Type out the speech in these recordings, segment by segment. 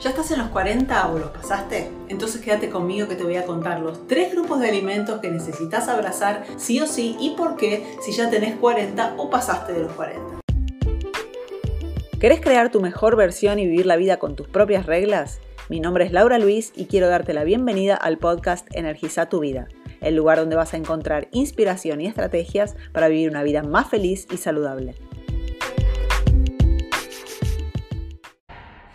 ¿Ya estás en los 40 o los pasaste? Entonces quédate conmigo que te voy a contar los tres grupos de alimentos que necesitas abrazar sí o sí y por qué si ya tenés 40 o pasaste de los 40. ¿Querés crear tu mejor versión y vivir la vida con tus propias reglas? Mi nombre es Laura Luis y quiero darte la bienvenida al podcast Energiza tu vida, el lugar donde vas a encontrar inspiración y estrategias para vivir una vida más feliz y saludable.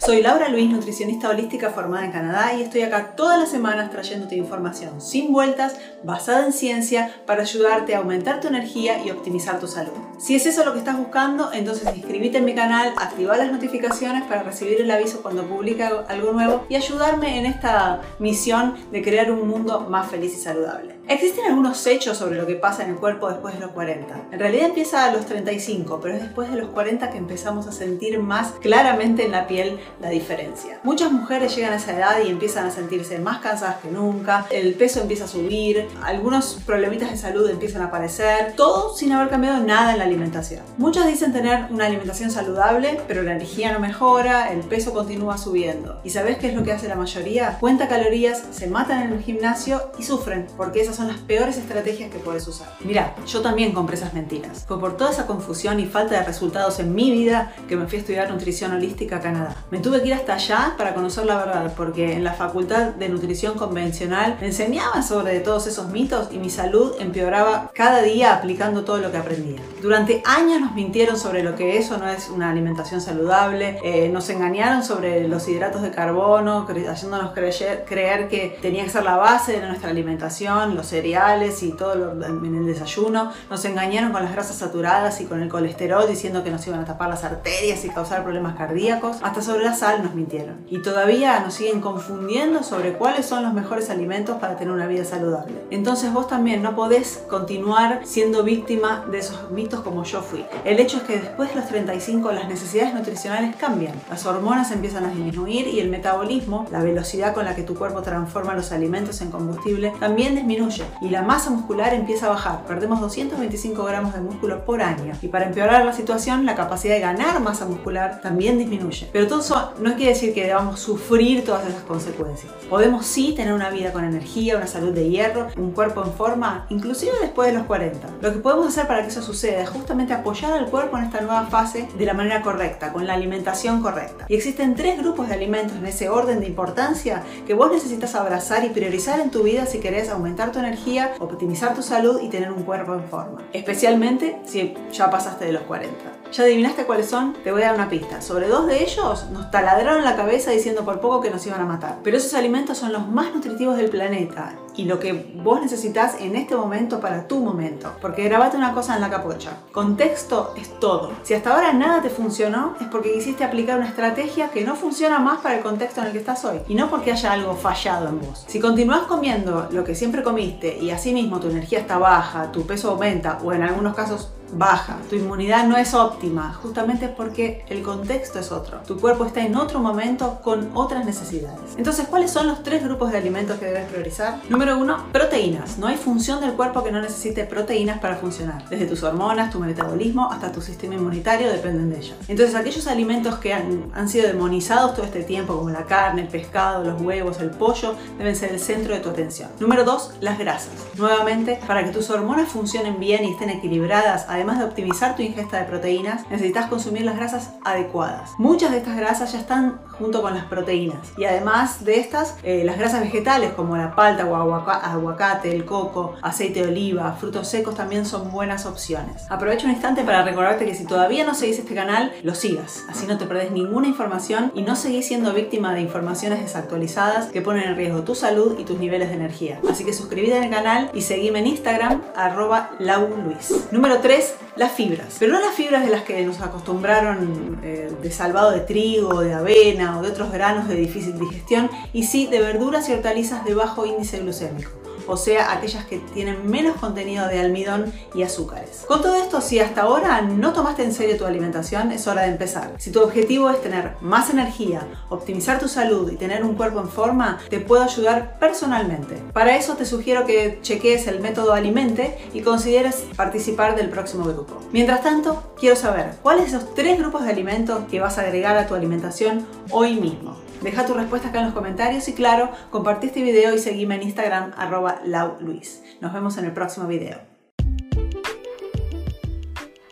Soy Laura Luis, nutricionista holística formada en Canadá y estoy acá todas las semanas trayéndote información sin vueltas, basada en ciencia, para ayudarte a aumentar tu energía y optimizar tu salud. Si es eso lo que estás buscando, entonces inscríbete en mi canal, activa las notificaciones para recibir el aviso cuando publique algo nuevo y ayudarme en esta misión de crear un mundo más feliz y saludable. Existen algunos hechos sobre lo que pasa en el cuerpo después de los 40. En realidad empieza a los 35, pero es después de los 40 que empezamos a sentir más claramente en la piel la diferencia. Muchas mujeres llegan a esa edad y empiezan a sentirse más cansadas que nunca, el peso empieza a subir, algunos problemitas de salud empiezan a aparecer, todo sin haber cambiado nada en la alimentación. Muchas dicen tener una alimentación saludable, pero la energía no mejora, el peso continúa subiendo. ¿Y sabes qué es lo que hace la mayoría? Cuenta calorías, se matan en el gimnasio y sufren, porque esas son las peores estrategias que puedes usar. Mira, yo también compré esas mentiras. Fue por toda esa confusión y falta de resultados en mi vida que me fui a estudiar nutrición holística a Canadá. Me tuve que ir hasta allá para conocer la verdad, porque en la facultad de nutrición convencional me enseñaban sobre todos esos mitos y mi salud empeoraba cada día aplicando todo lo que aprendía. Durante años nos mintieron sobre lo que eso no es una alimentación saludable, eh, nos engañaron sobre los hidratos de carbono, haciéndonos creer, creer que tenía que ser la base de nuestra alimentación, los cereales y todo lo, en el desayuno. Nos engañaron con las grasas saturadas y con el colesterol diciendo que nos iban a tapar las arterias y causar problemas cardíacos. Hasta sobre la sal nos mintieron. Y todavía nos siguen confundiendo sobre cuáles son los mejores alimentos para tener una vida saludable. Entonces vos también no podés continuar siendo víctima de esos mitos como yo fui. El hecho es que después de los 35 las necesidades nutricionales cambian. Las hormonas empiezan a disminuir y el metabolismo, la velocidad con la que tu cuerpo transforma los alimentos en combustible, también disminuye y la masa muscular empieza a bajar. Perdemos 225 gramos de músculo por año. Y para empeorar la situación, la capacidad de ganar masa muscular también disminuye. Pero todo eso no quiere decir que debamos sufrir todas esas consecuencias. Podemos sí tener una vida con energía, una salud de hierro, un cuerpo en forma, inclusive después de los 40. Lo que podemos hacer para que eso suceda es justamente apoyar al cuerpo en esta nueva fase de la manera correcta, con la alimentación correcta. Y existen tres grupos de alimentos en ese orden de importancia que vos necesitas abrazar y priorizar en tu vida si querés aumentar tu energía optimizar tu salud y tener un cuerpo en forma. Especialmente si ya pasaste de los 40. ¿Ya adivinaste cuáles son? Te voy a dar una pista. Sobre dos de ellos nos taladraron la cabeza diciendo por poco que nos iban a matar. Pero esos alimentos son los más nutritivos del planeta y lo que vos necesitas en este momento para tu momento. Porque grabate una cosa en la capocha. Contexto es todo. Si hasta ahora nada te funcionó, es porque quisiste aplicar una estrategia que no funciona más para el contexto en el que estás hoy. Y no porque haya algo fallado en vos. Si continúas comiendo lo que siempre comiste y así mismo tu energía está baja, tu peso aumenta o en algunos casos baja, tu inmunidad no es óptima, justamente porque el contexto es otro. Tu cuerpo está en otro momento con otras necesidades. Entonces, ¿cuáles son los tres grupos de alimentos que debes priorizar? Número uno, proteínas. No hay función del cuerpo que no necesite proteínas para funcionar. Desde tus hormonas, tu metabolismo, hasta tu sistema inmunitario dependen de ellas. Entonces, aquellos alimentos que han, han sido demonizados todo este tiempo, como la carne, el pescado, los huevos, el pollo, deben ser el centro de tu atención. Número dos, las grasas. Nuevamente, para que tus hormonas funcionen bien y estén equilibradas, además de optimizar tu ingesta de proteínas, necesitas consumir las grasas adecuadas. Muchas de estas grasas ya están junto con las proteínas. Y además de estas, eh, las grasas vegetales como la palta o aguacate, el coco, aceite de oliva, frutos secos también son buenas opciones. Aprovecho un instante para recordarte que si todavía no seguís este canal, lo sigas. Así no te perdés ninguna información y no seguís siendo víctima de informaciones desactualizadas que ponen en riesgo tu salud y tus niveles de energía. Así que suscríbete al canal y seguime en Instagram, arroba lauluis. Número 3 las fibras. Pero no las fibras de las que nos acostumbraron eh, de salvado de trigo, de avena o de otros granos de difícil digestión, y sí de verduras y hortalizas de bajo índice glucémico o sea, aquellas que tienen menos contenido de almidón y azúcares. Con todo esto, si hasta ahora no tomaste en serio tu alimentación, es hora de empezar. Si tu objetivo es tener más energía, optimizar tu salud y tener un cuerpo en forma, te puedo ayudar personalmente. Para eso te sugiero que cheques el método Alimente y consideres participar del próximo grupo. Mientras tanto, quiero saber cuáles son esos tres grupos de alimentos que vas a agregar a tu alimentación hoy mismo. Deja tu respuesta acá en los comentarios y claro, compartí este video y seguime en Instagram arroba lauluis. Nos vemos en el próximo video.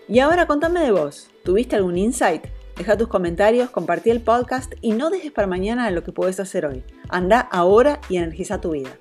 Y ahora contame de vos. ¿Tuviste algún insight? Deja tus comentarios, compartí el podcast y no dejes para mañana lo que puedes hacer hoy. Anda ahora y energiza tu vida.